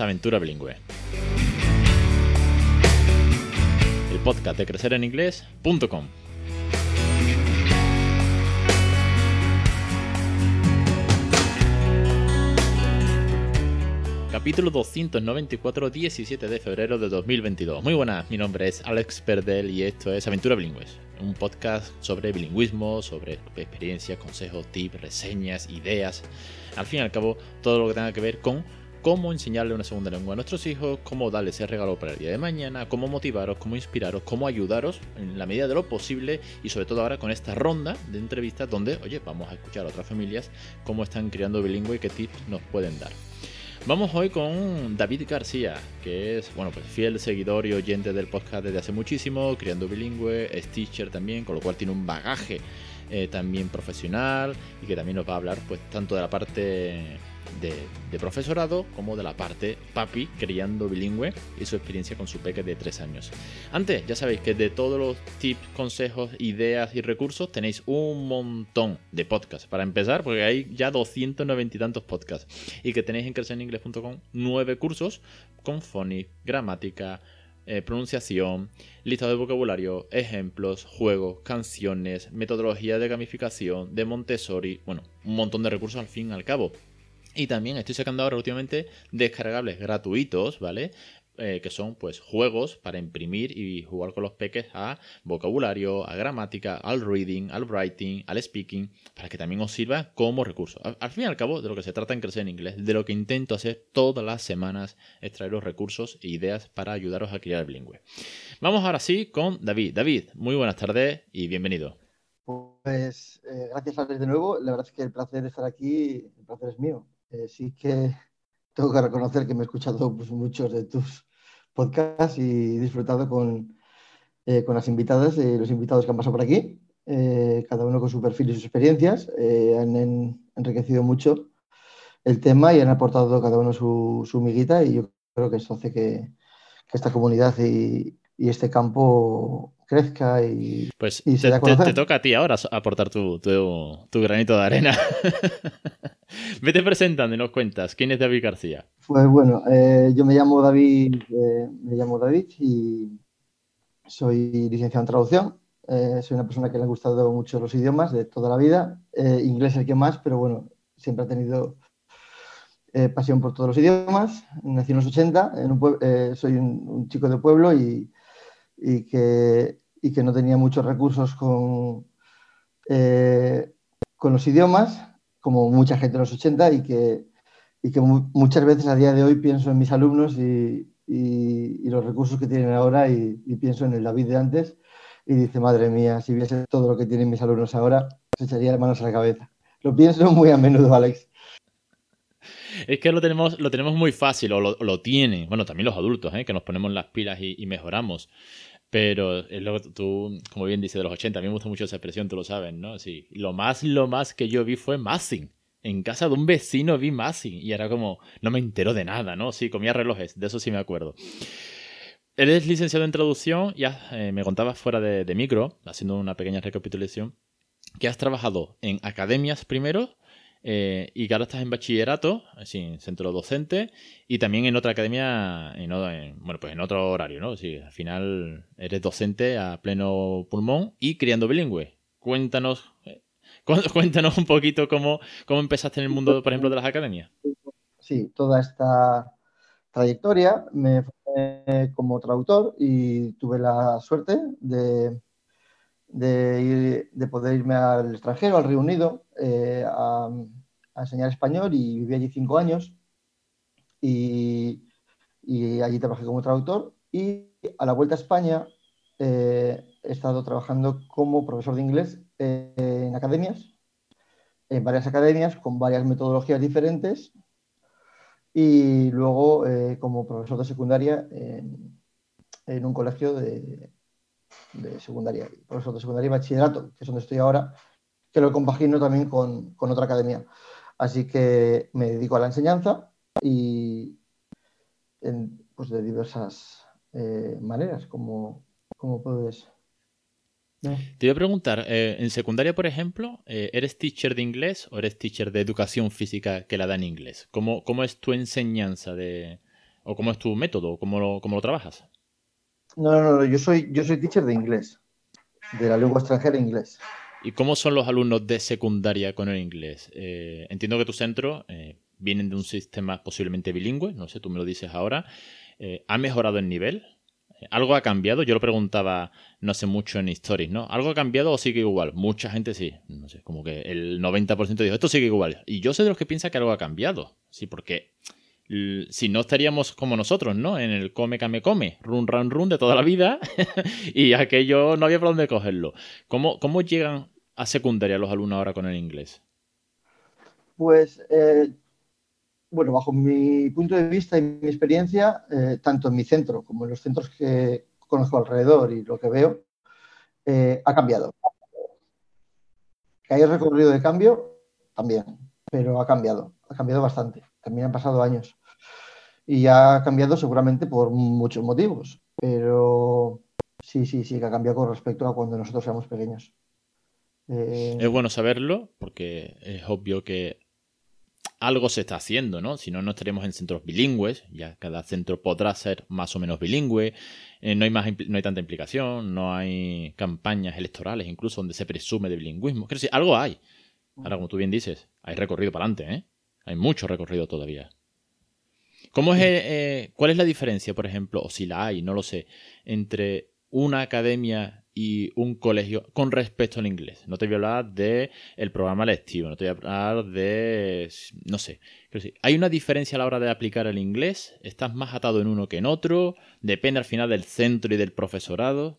Aventura Bilingüe. El podcast de crecereninglés.com. Capítulo 294, 17 de febrero de 2022. Muy buenas, mi nombre es Alex Perdel y esto es Aventura Bilingües, un podcast sobre bilingüismo, sobre experiencias, consejos, tips, reseñas, ideas. Al fin y al cabo, todo lo que tenga que ver con cómo enseñarle una segunda lengua a nuestros hijos, cómo darles ese regalo para el día de mañana, cómo motivaros, cómo inspiraros, cómo ayudaros en la medida de lo posible y sobre todo ahora con esta ronda de entrevistas donde, oye, vamos a escuchar a otras familias cómo están criando bilingüe y qué tips nos pueden dar. Vamos hoy con David García, que es, bueno, pues fiel seguidor y oyente del podcast desde hace muchísimo, criando bilingüe, es teacher también, con lo cual tiene un bagaje eh, también profesional y que también nos va a hablar pues tanto de la parte de, profesorado como de la parte papi criando bilingüe y su experiencia con su peque de 3 años. Antes, ya sabéis que de todos los tips, consejos, ideas y recursos tenéis un montón de podcasts. Para empezar, porque hay ya 290 y tantos podcasts y que tenéis en crecereningles.com nueve cursos con phonics, gramática, eh, pronunciación, lista de vocabulario, ejemplos, juegos, canciones, metodología de gamificación, de Montessori, bueno, un montón de recursos al fin y al cabo. Y también estoy sacando ahora últimamente descargables gratuitos, ¿vale? Eh, que son pues juegos para imprimir y jugar con los peques a vocabulario, a gramática, al reading, al writing, al speaking, para que también os sirva como recurso. Al, fin y al cabo, de lo que se trata en crecer en inglés, de lo que intento hacer todas las semanas, es traeros recursos e ideas para ayudaros a criar el bilingüe. Vamos ahora sí con David. David, muy buenas tardes y bienvenido. Pues eh, gracias a de nuevo. La verdad es que el placer de estar aquí, el placer es mío. Eh, sí que tengo que reconocer que me he escuchado pues, muchos de tus podcasts y disfrutado con, eh, con las invitadas y los invitados que han pasado por aquí, eh, cada uno con su perfil y sus experiencias. han enriquecido mucho el tema y han aportado cada uno su, su miguita y yo creo que eso hace que esta comunidad y, y este campo crezca y, pues te, toca a ti ahora aportar tu, tu, granito de arena. Vete presentando y nos cuentas. ¿Quién es David García? Pues bueno, eh, yo me llamo David, eh, me llamo David y soy licenciado en traducción. Eh, soy una persona que le ha gustado mucho los idiomas de toda la vida. inglés el que más, pero bueno, siempre ha tenido pasión por todos los idiomas. Nací en los 80, soy un, chico de pueblo y y que, y que no tenía muchos recursos con, eh, con los idiomas, como mucha gente en los 80, y que, y que muchas veces a día de hoy pienso en mis alumnos y, y, los recursos que tienen ahora y, pienso en el David de antes y dice, madre mía, si viese todo lo que tienen mis alumnos ahora, se echaría las manos a la cabeza. Lo pienso muy a menudo, Alex. Es que lo tenemos, lo tenemos muy fácil, o lo, lo tienen, bueno, también los adultos, ¿eh? que nos ponemos las pilas y, mejoramos. Pero es lo que tú, como bien dices, de los 80, a mí me gusta mucho esa expresión, tú lo sabes, ¿no? Sí. Lo más, lo más que yo vi fue Massing. En casa de un vecino vi Massing y era como, no me entero de nada, ¿no? Sí, comía relojes, de eso sí me acuerdo. Eres licenciado en traducción, ya eh, me contabas fuera de micro, haciendo una pequeña recapitulación, que has trabajado en academias primero eh, y que ahora estás en bachillerato, en centro docente, y también en otra academia, en, bueno, pues en otro horario, ¿no? Sí, al final eres docente a pleno pulmón y criando bilingüe. Cuéntanos, eh, cuéntanos un poquito cómo, cómo empezaste en el mundo, por ejemplo, de las academias. Sí, toda esta trayectoria me fue como traductor y tuve la suerte de de, de poder irme al extranjero, al Reino Unido, eh, a, enseñar español y viví allí cinco años. Y, allí trabajé como traductor. Y a la vuelta a España eh, he estado trabajando como profesor de inglés eh, en academias, en varias academias con varias metodologías diferentes. Y luego como profesor de secundaria en, en un colegio de, de secundaria, profesor de secundaria y bachillerato, que es donde estoy ahora, que lo compagino también con, otra academia. Así que me dedico a la enseñanza y pues de diversas eh, maneras, como, como puedes Te iba a preguntar, eh, en secundaria, por ejemplo, eh, ¿eres teacher de inglés o eres teacher de educación física que la da en inglés? ¿Cómo, cómo es tu enseñanza de, o cómo es tu método, cómo lo, cómo lo trabajas? No, no, no, yo soy, yo soy teacher de inglés, de la lengua extranjera inglés. ¿Y cómo son los alumnos de secundaria con el inglés? Eh, entiendo que tu centro vienen de un sistema posiblemente bilingüe, no sé, tú me lo dices ahora. ¿Ha mejorado el nivel? ¿Algo ha cambiado? Yo lo preguntaba no sé mucho en Stories, ¿no? ¿Algo ha cambiado o sigue igual? Mucha gente sí. No sé, como que el 90% dijo, esto sigue igual. Y yo soy de los que piensa que algo ha cambiado. Sí, porque si no estaríamos como nosotros, ¿no? En el come, came, come, run, run, run de toda la vida. y aquello no había por dónde cogerlo. ¿Cómo, ¿Cómo llegan a secundaria los alumnos ahora con el inglés? Pues eh, bueno, bajo mi punto de vista y mi experiencia, eh, tanto en mi centro como en los centros que conozco alrededor y lo que veo, eh, ha cambiado. Que hay recorrido de cambio, también, pero ha cambiado, ha cambiado bastante. También han pasado años. Y ha cambiado seguramente por muchos motivos, pero sí, sí, sí, que ha cambiado con respecto a cuando nosotros éramos pequeños. Eh, es bueno saberlo porque es obvio que algo se está haciendo, ¿no? Si no, no estaríamos en centros bilingües, ya cada centro podrá ser más o menos bilingüe, eh, no, hay más, no hay tanta implicación, no hay campañas electorales incluso donde se presume de bilingüismo. Quiero decir, algo hay. Ahora, como tú bien dices, hay recorrido para adelante, ¿eh? Hay mucho recorrido todavía. ¿Cómo es, eh, ¿Cuál es la diferencia, por ejemplo, o si la hay, no lo sé, entre una academia y un colegio con respecto al inglés. No te voy a hablar del el programa lectivo, no te voy a hablar de... no sé. ¿Hay una diferencia a la hora de aplicar el inglés? ¿Estás más atado en uno que en otro? ¿Depende al final del centro y del profesorado?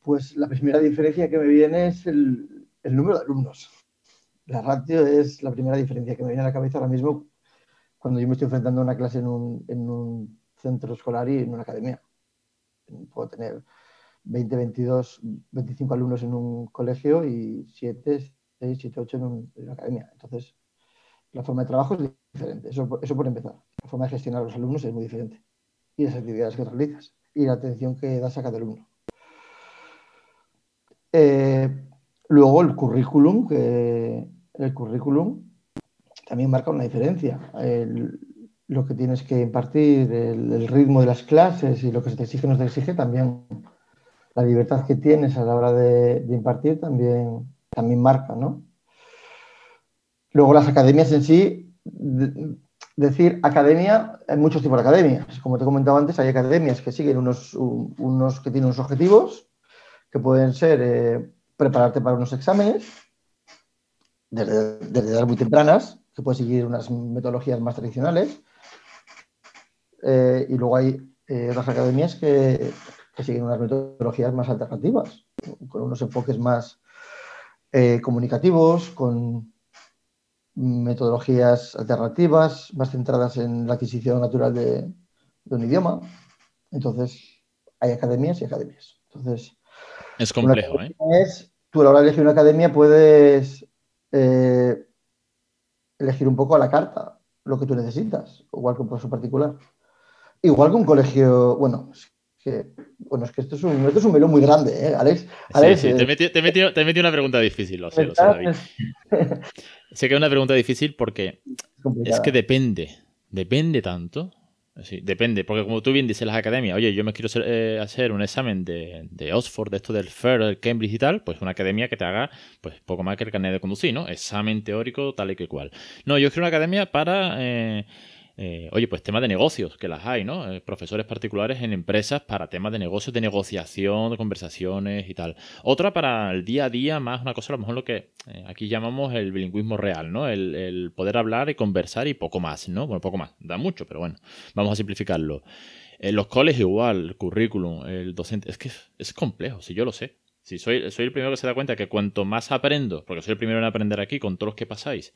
Pues la primera diferencia que me viene es el, número de alumnos. La ratio es la primera diferencia que me viene a la cabeza ahora mismo cuando yo me estoy enfrentando a una clase en un, en un centro escolar y en una academia. Puedo tener 20, 22, 25 alumnos en un colegio y 7, 6, 7, 8 en, una academia. Entonces, la forma de trabajo es diferente, eso, por empezar. La forma de gestionar a los alumnos es muy diferente. Y las actividades que realizas y la atención que das a cada alumno. Eh, luego el currículum, que el currículum también marca una diferencia. lo que tienes que impartir, el, el, ritmo de las clases y lo que se te exige no te exige también la libertad que tienes a la hora de, impartir también, también marca, ¿no? Luego las academias en sí, decir academia, hay muchos tipos de academias. Como te comentaba antes, hay academias que siguen unos, unos que tienen unos objetivos, que pueden ser eh, prepararte para unos exámenes, desde, edades muy tempranas, que puedes seguir unas metodologías más tradicionales. Eh, y luego hay eh, otras academias que que siguen unas metodologías más alternativas, con unos enfoques más eh, comunicativos, con metodologías alternativas, más centradas en la adquisición natural de, un idioma. Entonces, hay academias y academias. Entonces, es complejo, ¿eh? Es, tú a la hora de elegir una academia puedes eh, elegir un poco a la carta lo que tú necesitas, igual que un profesor particular. Igual que un colegio, bueno, bueno, es que esto es un, esto es un melón muy grande, ¿eh, Alex? sí, sí, te, metí, te, una pregunta difícil, lo sé, lo sé, David. sé que es una pregunta difícil porque es, que depende, depende tanto. Sí, depende, porque como tú bien dices las academias, oye, yo me quiero eh, hacer un examen de, de, Oxford, de esto del FAIR, del Cambridge y tal, pues una academia que te haga pues poco más que el carnet de conducir, ¿no? Examen teórico tal y que cual. No, yo quiero una academia para... Eh, eh, oye, pues temas de negocios, que las hay, ¿no? Eh, profesores particulares en empresas para temas de negocios, de negociación, de conversaciones y tal. Otra para el día a día, más una cosa a lo mejor lo que eh, aquí llamamos el bilingüismo real, ¿no? El, poder hablar y conversar y poco más, ¿no? Bueno, poco más, da mucho, pero bueno, vamos a simplificarlo. En los coles igual, el currículum, el docente, es que es complejo, si yo lo sé. Si soy, soy el primero que se da cuenta que cuanto más aprendo, porque soy el primero en aprender aquí con todos los que pasáis,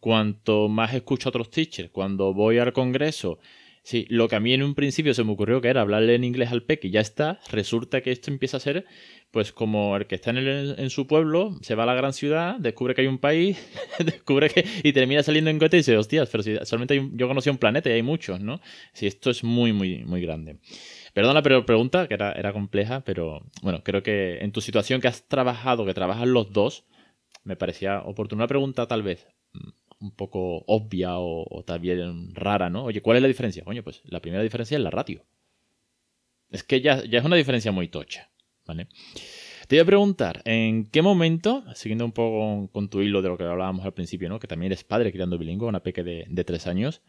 cuanto más escucho a otros teachers, cuando voy al congreso, Sí, lo que a mí en un principio se me ocurrió que era hablarle en inglés al peque y ya está, resulta que esto empieza a ser pues como el que está en, su pueblo, se va a la gran ciudad, descubre que hay un país, descubre que y termina saliendo en cohete y dice, hostias, pero si solamente yo conocí un planeta y hay muchos, ¿no? Sí, esto es muy, muy, muy grande. Perdona, pero pregunta, que era, era compleja, pero bueno, creo que en tu situación que has trabajado, que trabajan los dos, me parecía oportuna pregunta tal vez un poco obvia o, también rara, ¿no? Oye, ¿cuál es la diferencia? Coño, pues la primera diferencia es la ratio. Es que ya, ya es una diferencia muy tocha. Te voy a preguntar, ¿en qué momento, siguiendo un poco con, tu hilo de lo que hablábamos al principio, ¿no? que también eres padre criando bilingüe, una peque de, de tres años,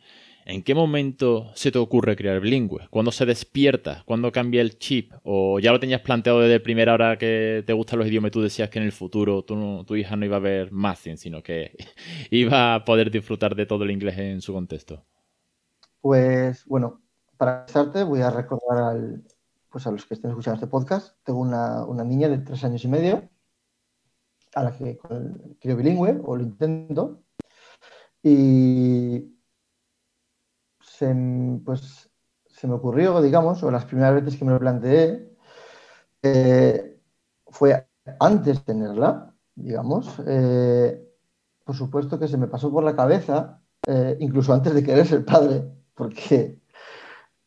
¿en qué momento se te ocurre criar bilingüe? ¿Cuándo se despierta? ¿Cuándo cambia el chip? ¿O ya lo tenías planteado desde primera hora que te gustan los idiomas y tú decías que en el futuro tu, hija no iba a ver más, sino que iba a poder disfrutar de todo el inglés en su contexto? Pues bueno, para empezarte voy a recordar al, pues a los que estén escuchando este podcast, tengo una, niña de tres años y medio, a la que creo bilingüe, o lo intento, y pues, se me ocurrió, digamos, o las primeras veces que me lo planteé, eh, fue antes de tenerla, digamos, eh, por supuesto que se me pasó por la cabeza, eh, incluso antes de querer ser padre, porque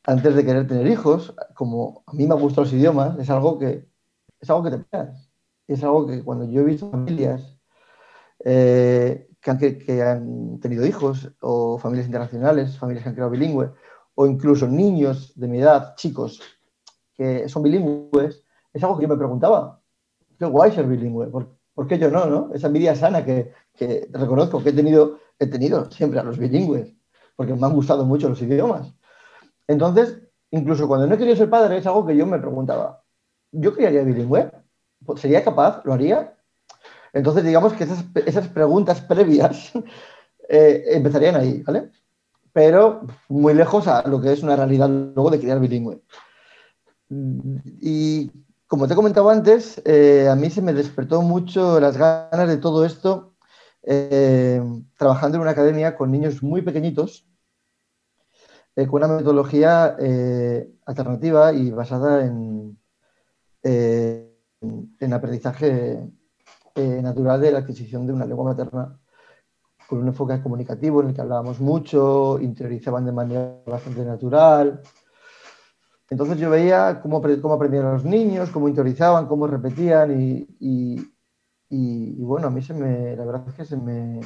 antes de querer tener hijos, como a mí me han gustado los idiomas, es algo que, es algo que te pegas. Es algo que cuando yo he visto familias que, han, tenido hijos, o familias internacionales, familias que han creado bilingüe, o incluso niños de mi edad, chicos, que son bilingües, es algo que yo me preguntaba. Qué guay ser bilingüe, ¿por, qué yo no, no? Esa envidia sana que, reconozco que he tenido, he tenido siempre a los bilingües, porque me han gustado mucho los idiomas. Entonces, incluso cuando no he querido ser padre, es algo que yo me preguntaba. ¿Yo criaría bilingüe? ¿Sería capaz? ¿Lo haría? Entonces, digamos que esas, preguntas previas eh, empezarían ahí, ¿vale? Pero muy lejos a lo que es una realidad luego de criar bilingüe. Y como te he comentado antes, eh, a mí se me despertó mucho las ganas de todo esto eh, trabajando en una academia con niños muy pequeñitos con una metodología alternativa y basada en, en aprendizaje natural de la adquisición de una lengua materna, con un enfoque comunicativo en el que hablábamos mucho, interiorizaban de manera bastante natural. Entonces yo veía cómo, cómo aprendían los niños, cómo interiorizaban, cómo repetían y, y, y, bueno, a mí se me, la verdad es que se me,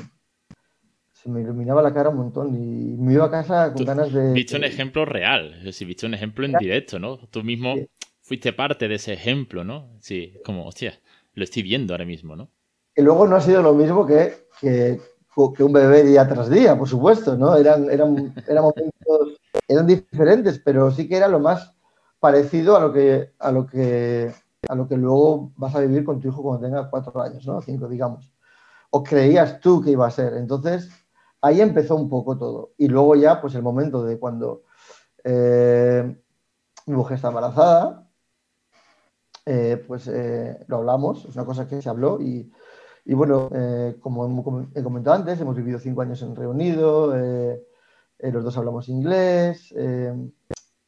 se me iluminaba la cara un montón y me iba a casa con ganas de... Viste un ejemplo real, decir, viste un ejemplo en directo, ¿no? Tú mismo fuiste parte de ese ejemplo, ¿no? Sí, como, hostia, lo estoy viendo ahora mismo, ¿no? Y luego no ha sido lo mismo que, que, un bebé día tras día, por supuesto, ¿no? Eran, eran, eran momentos, eran diferentes, pero sí que era lo más parecido a lo que, a lo que, a lo que luego vas a vivir con tu hijo cuando tenga cuatro años, ¿no? Cinco, digamos. O creías tú que iba a ser. Entonces, ahí empezó un poco todo. Y luego ya, pues el momento de cuando eh, mi mujer está embarazada, eh, pues eh, lo hablamos, es una cosa que se habló y, bueno, como he comentado antes, hemos vivido cinco años en Reino Unido, los dos hablamos inglés,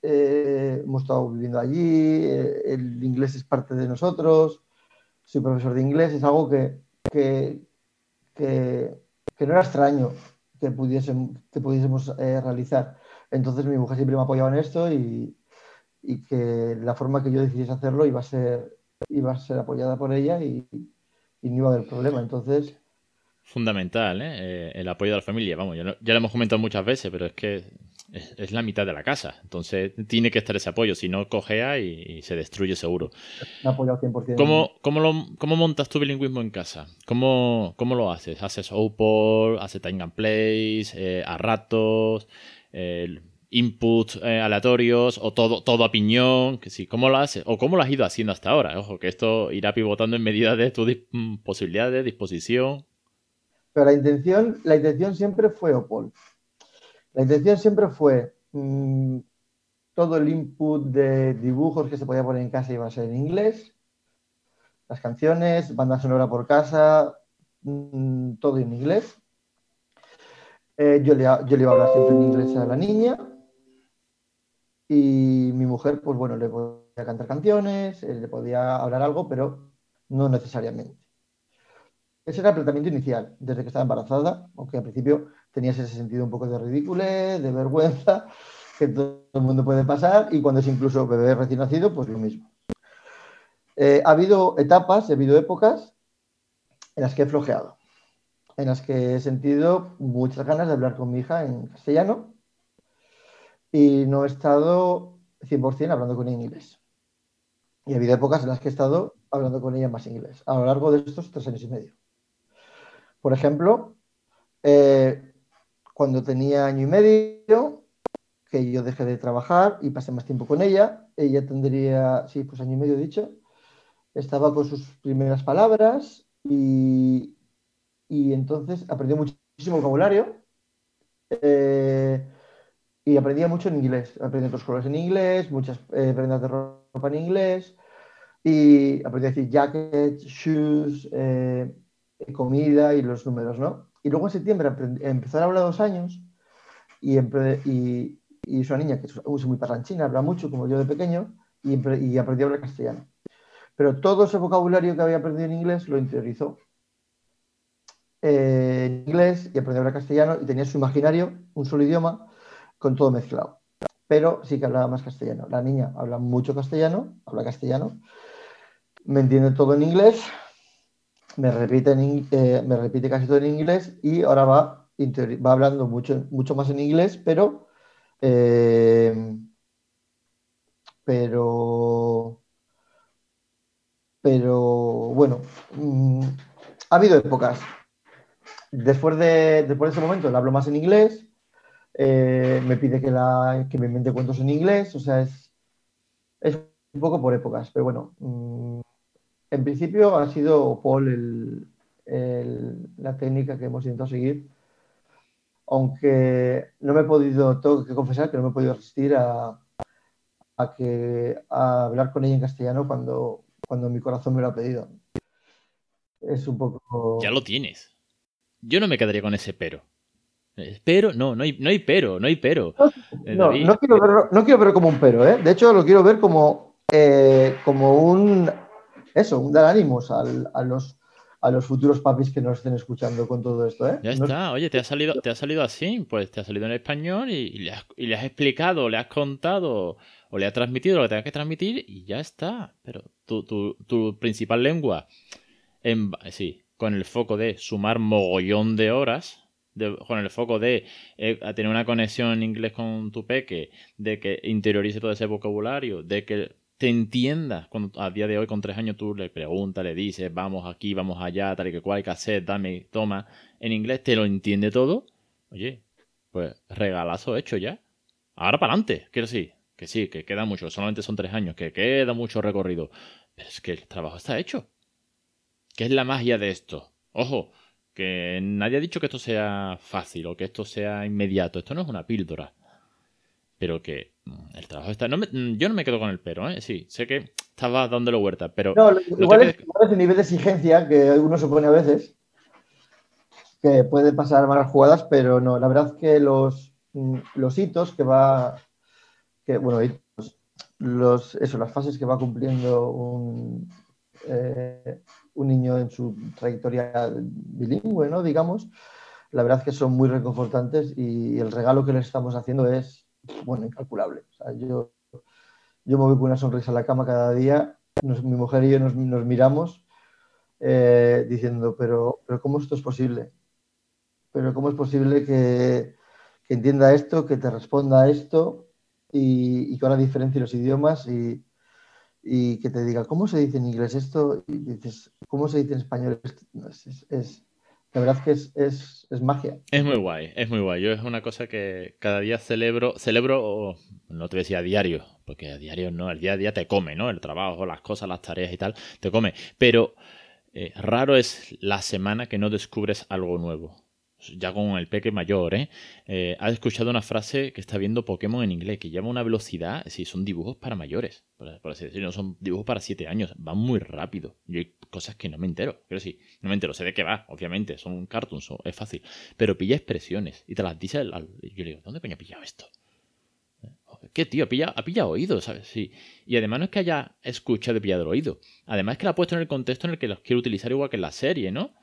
hemos estado viviendo allí, el inglés es parte de nosotros, soy profesor de inglés, es algo que, que, que no era extraño, que, que pudiésemos eh, realizar. Entonces mi mujer siempre me ha apoyado en esto y, y, que la forma que yo decidiese hacerlo iba a ser, iba a ser apoyada por ella y, y no iba a haber problema. Entonces... Fundamental, ¿eh? ¿eh? el apoyo de la familia. Vamos, ya, ya, lo hemos comentado muchas veces, pero es que es, la mitad de la casa. Entonces tiene que estar ese apoyo, si no cojea y, se destruye seguro. Me apoyado 100%. ¿Cómo, cómo, lo, ¿Cómo, montas tu bilingüismo en casa? ¿Cómo, cómo lo haces? ¿Haces OPOR? ¿Haces time and place? Eh, ¿A ratos? Eh, inputs eh, aleatorios o todo, todo a piñón, que sí, ¿cómo lo haces? O cómo lo has ido haciendo hasta ahora. Ojo, que esto irá pivotando en medida de tus mm, posibilidades, disposición. Pero la intención, la intención siempre fue OPOL. La intención siempre fue mm, todo el input de dibujos que se podía poner en casa iba a ser en inglés, las canciones, banda sonora por casa, mm, todo en inglés. Eh, yo, le, yo le iba a hablar siempre en inglés a la niña y mi mujer, pues bueno, le podía cantar canciones, le podía hablar algo, pero no necesariamente. Ese era el tratamiento inicial, desde que estaba embarazada, aunque al principio tenías ese sentido un poco de ridiculez, de vergüenza, que todo el mundo puede pasar, y cuando es incluso bebé recién nacido, pues lo mismo. Eh, ha habido etapas, ha habido épocas en las que he flojeado, en las que he sentido muchas ganas de hablar con mi hija en castellano y no he estado 100% hablando con ella en inglés. Y ha habido épocas en las que he estado hablando con ella más inglés, a lo largo de estos tres años y medio. Por ejemplo, eh, cuando tenía año y medio, que yo dejé de trabajar y pasé más tiempo con ella, ella tendría, sí, pues año y medio dicho, estaba con sus primeras palabras y, entonces aprendió muchísimo vocabulario eh, y aprendía mucho en inglés. Aprendí otros colores en inglés, muchas eh, prendas de ropa en inglés y aprendí a decir jackets, shoes, eh, comida y los números, ¿no? Y luego en septiembre empezó a hablar dos años y, y, es una niña que es muy parlanchina, habla mucho como yo de pequeño y, y aprendió a hablar castellano pero todo ese vocabulario que había aprendido en inglés lo interiorizó eh, en inglés y aprendió a hablar castellano y tenía su imaginario, un solo idioma, con todo mezclado. Pero sí que hablaba más castellano. La niña habla mucho castellano, habla castellano, me entiende todo en inglés, me repite, eh, me casi todo en inglés y ahora va, va hablando mucho, mucho más en inglés, pero, eh, pero pero bueno, mm, ha habido épocas. Después de, después de ese momento le hablo más en inglés, eh, me pide que, la, que me invente cuentos en inglés, o sea, es, es un poco por épocas, pero bueno, mm, en principio ha sido Paul la técnica que hemos intentado seguir, aunque no me he podido, tengo que confesar que no me he podido resistir a, a, que, a hablar con ella en castellano cuando, cuando mi corazón me lo ha pedido. Es un poco. Ya lo tienes. Yo no me quedaría con ese pero. Pero, no, no hay, no hay pero, no hay pero. No, eh, quiero verlo, no quiero verlo como un pero, ¿eh? De hecho, lo quiero ver como, eh, como un. Eso, un dar ánimos a, los, a los futuros papis que nos estén escuchando con todo esto, ¿eh? Ya está, oye, te ha salido, te ha salido así, pues te ha salido en español y, le, has, y le has explicado, le has contado o le has transmitido lo que tengas que transmitir y ya está. Pero tu, principal lengua, en, sí, con el foco de sumar mogollón de horas, con el foco de eh, tener una conexión en inglés con tu peque, de que interiorice todo ese vocabulario, de que te entienda cuando a día de hoy con tres años tú le preguntas, le dices, vamos aquí, vamos allá, tal y que cual hay que dame, toma, en inglés te lo entiende todo, oye, pues regalazo hecho ya. Ahora para adelante, quiero decir, que sí, que queda mucho, solamente son tres años, que queda mucho recorrido. Pero es que el trabajo está hecho. ¿Qué es la magia de esto? Ojo, que nadie ha dicho que esto sea fácil o que esto sea inmediato. Esto no es una píldora. Pero que mm, el trabajo está. Mm, yo no me quedo con el pero, ¿eh? Sí, sé que estaba dándole vuelta, pero. No, igual, es, el nivel de exigencia que uno se pone a veces. Que puede pasar malas jugadas, pero no. La verdad que los, mm, los hitos que va bueno, los, eso, las fases que va cumpliendo un, eh, un niño en su trayectoria bilingüe, ¿no? Digamos, la verdad que son muy reconfortantes y el regalo que les estamos haciendo es, bueno, incalculable. yo, yo me voy con una sonrisa a la cama cada día, mi mujer y yo nos, miramos eh, diciendo, pero, pero ¿cómo esto es posible? Pero ¿cómo es posible que, que entienda esto, que te responda a esto? y, que ahora diferencie los idiomas y, que te diga, ¿cómo se dice en inglés esto? Y dices, ¿cómo se dice en español? Es, la verdad que es, es, es, magia. Es muy guay, es muy guay. Yo es una cosa que cada día celebro, celebro, no te decía a diario, porque a diario no, el día a día te come, ¿no? El trabajo, las cosas, las tareas y tal, te come. Pero eh, raro es la semana que no descubres algo nuevo ya con el peque mayor, ¿eh? ¿eh? Ha escuchado una frase que está viendo Pokémon en inglés, que llama una velocidad, si son dibujos para mayores, por, así decirlo, no son dibujos para siete años, van muy rápido. Yo hay cosas que no me entero, pero sí, no me entero, sé de qué va, obviamente, son cartoons, es fácil, pero pilla expresiones y te las dice, al, yo le digo, ¿dónde coño he pillado esto? ¿Eh? ¿qué tío? Ha ha pillado oído, ¿sabes? Sí. Y además no es que haya escuchado y pillado el oído. Además es que la ha puesto en el contexto en el que los quiere utilizar igual que en la serie, ¿no?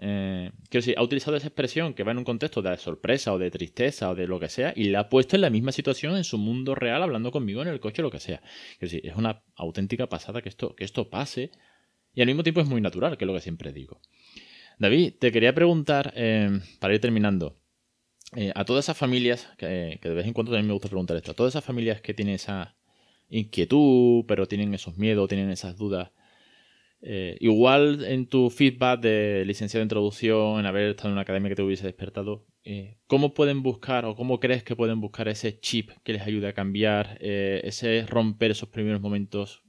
Eh, quiero decir, ha utilizado esa expresión que va en un contexto de sorpresa o de tristeza o de lo que sea y la ha puesto en la misma situación en su mundo real hablando conmigo en el coche o lo que sea. Quiero decir, es una auténtica pasada que esto, que esto pase y al mismo tiempo es muy natural, que es lo que siempre digo. David, te quería preguntar, eh, para ir terminando, eh, a todas esas familias, que, de vez en cuando también me gusta preguntar esto, a todas esas familias que tienen esa inquietud, pero tienen esos miedos, tienen esas dudas, eh, igual en tu feedback de licenciado de introducción, en haber estado en una academia que te hubiese despertado, ¿cómo pueden buscar o cómo crees que pueden buscar ese chip que les ayude a cambiar, ese romper esos primeros momentos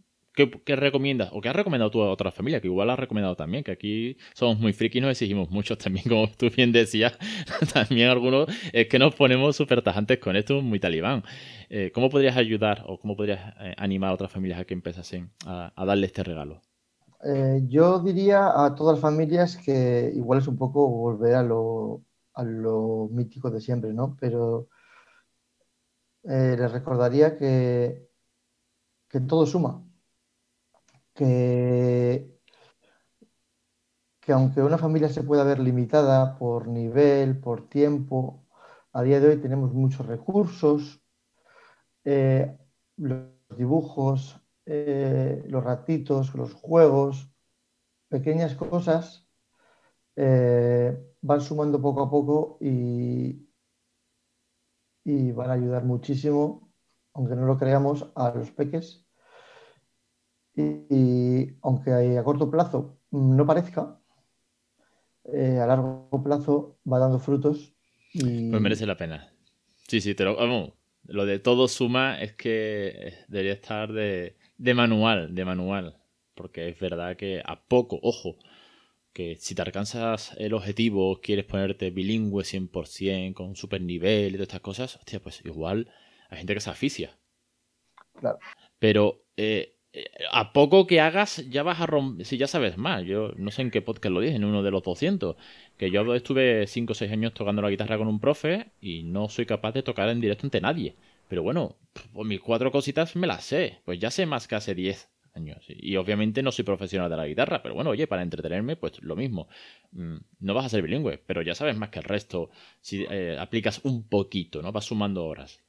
¿Qué, recomiendas? ¿O qué has recomendado tú a otra familia? Que igual has recomendado también, que aquí somos muy frikis nos exigimos mucho también, como tú bien decías. también algunos es que nos ponemos súper tajantes con esto, muy talibán. Eh, ¿Cómo podrías ayudar o cómo podrías eh, animar a otras familias a que empezasen a, darle este regalo? Eh, yo diría a todas las familias que igual es un poco volver a lo, mítico de siempre, ¿no? Pero les recordaría que, que todo suma que, aunque una familia se pueda ver limitada por nivel, por tiempo, a día de hoy tenemos muchos recursos, eh, los dibujos, eh, los ratitos, los juegos, pequeñas cosas eh, van sumando poco a poco y, y van a ayudar muchísimo, aunque no lo creamos, a los peques y, aunque a corto plazo no parezca, eh, a largo plazo va dando frutos. Y... Pues merece la pena. Sí, sí, te lo, vamos, lo de todo suma es que debería estar de, de manual, de manual. Porque es verdad que a poco, ojo, que si te alcanzas el objetivo, quieres ponerte bilingüe 100%, con super nivel y todas estas cosas, hostia, pues igual hay gente que se aficia. Claro. Pero eh, eh, a poco que hagas ya vas a romper, si ya sabes más, yo no sé en qué podcast lo dije, en uno de los 200, que yo estuve 5 o 6 años tocando la guitarra con un profe y no soy capaz de tocar en directo ante nadie. Pero bueno, pues mis cuatro cositas me las sé, pues ya sé más que hace 10 años. Y obviamente no soy profesional de la guitarra, pero bueno, oye, para entretenerme, pues lo mismo. Mm, no vas a ser bilingüe, pero ya sabes más que el resto si eh, aplicas un poquito, ¿no? Vas sumando horas.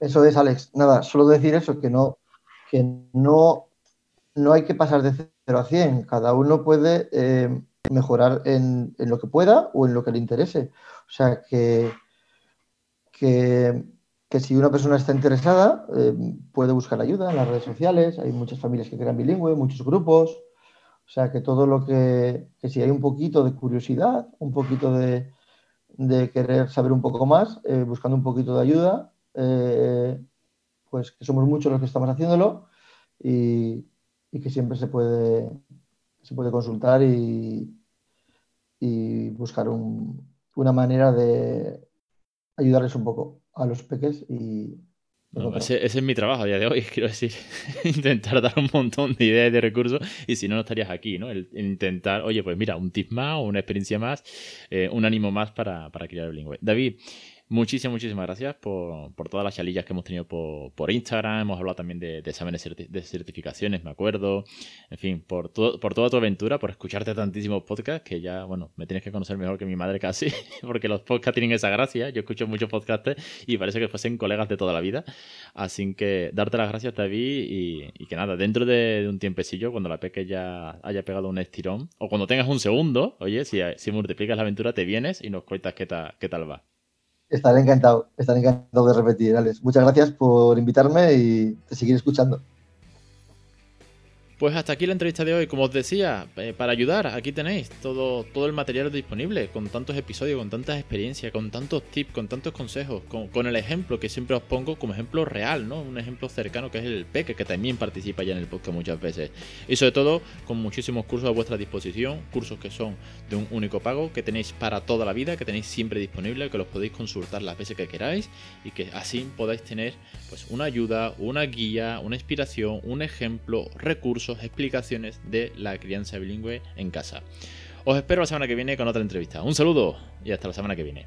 Eso es, Alex. Nada, solo decir eso, que no, que no, no hay que pasar de 0 a 100. Cada uno puede eh, mejorar en, lo que pueda o en lo que le interese. O sea que, que, si una persona está interesada, eh, puede buscar ayuda en las redes sociales. Hay muchas familias que crean bilingüe, muchos grupos. O sea que todo lo que, que si hay un poquito de curiosidad, un poquito de, querer saber un poco más, eh, buscando un poquito de ayuda, pues que somos muchos los que estamos haciéndolo y, que siempre se puede, se puede consultar y, y buscar una manera de ayudarles un poco a los peques y, ese, es mi trabajo a día de hoy, quiero decir, intentar dar un montón de ideas y de recursos y si no, no estarías aquí, ¿no? El, intentar, oye, pues mira, un tip más, una experiencia más, eh, un ánimo más para, para criar el bilingüe. David, Muchísimas, muchísimas gracias por, todas las chalillas que hemos tenido por, Instagram. Hemos hablado también de, exámenes de certificaciones, me acuerdo. En fin, por, por toda tu aventura, por escucharte tantísimos podcasts, que ya, bueno, me tienes que conocer mejor que mi madre casi, porque los podcasts tienen esa gracia. Yo escucho muchos podcasts y parece que fuesen colegas de toda la vida. Así que darte las gracias, David, y, y que nada, dentro de, un tiempecillo, cuando la peque ya haya pegado un estirón, o cuando tengas un segundo, oye, si, si multiplicas la aventura, te vienes y nos cuentas qué, qué tal va. Estaré encantado, estaré encantado de repetir, Alex. Muchas gracias por invitarme y te seguiré escuchando. Pues hasta aquí la entrevista de hoy. Como os decía, eh, para ayudar, aquí tenéis todo, todo el material disponible, con tantos episodios, con tantas experiencias, con tantos tips, con tantos consejos, con, el ejemplo que siempre os pongo como ejemplo real, ¿no? Un ejemplo cercano que es el Peque, que también participa ya en el podcast muchas veces. Y sobre todo, con muchísimos cursos a vuestra disposición, cursos que son de un único pago, que tenéis para toda la vida, que tenéis siempre disponible, que los podéis consultar las veces que queráis y que así podáis tener pues una ayuda, una guía, una inspiración, un ejemplo, explicaciones de la crianza bilingüe en casa. Os espero la semana que viene con otra entrevista. Un saludo y hasta la semana que viene.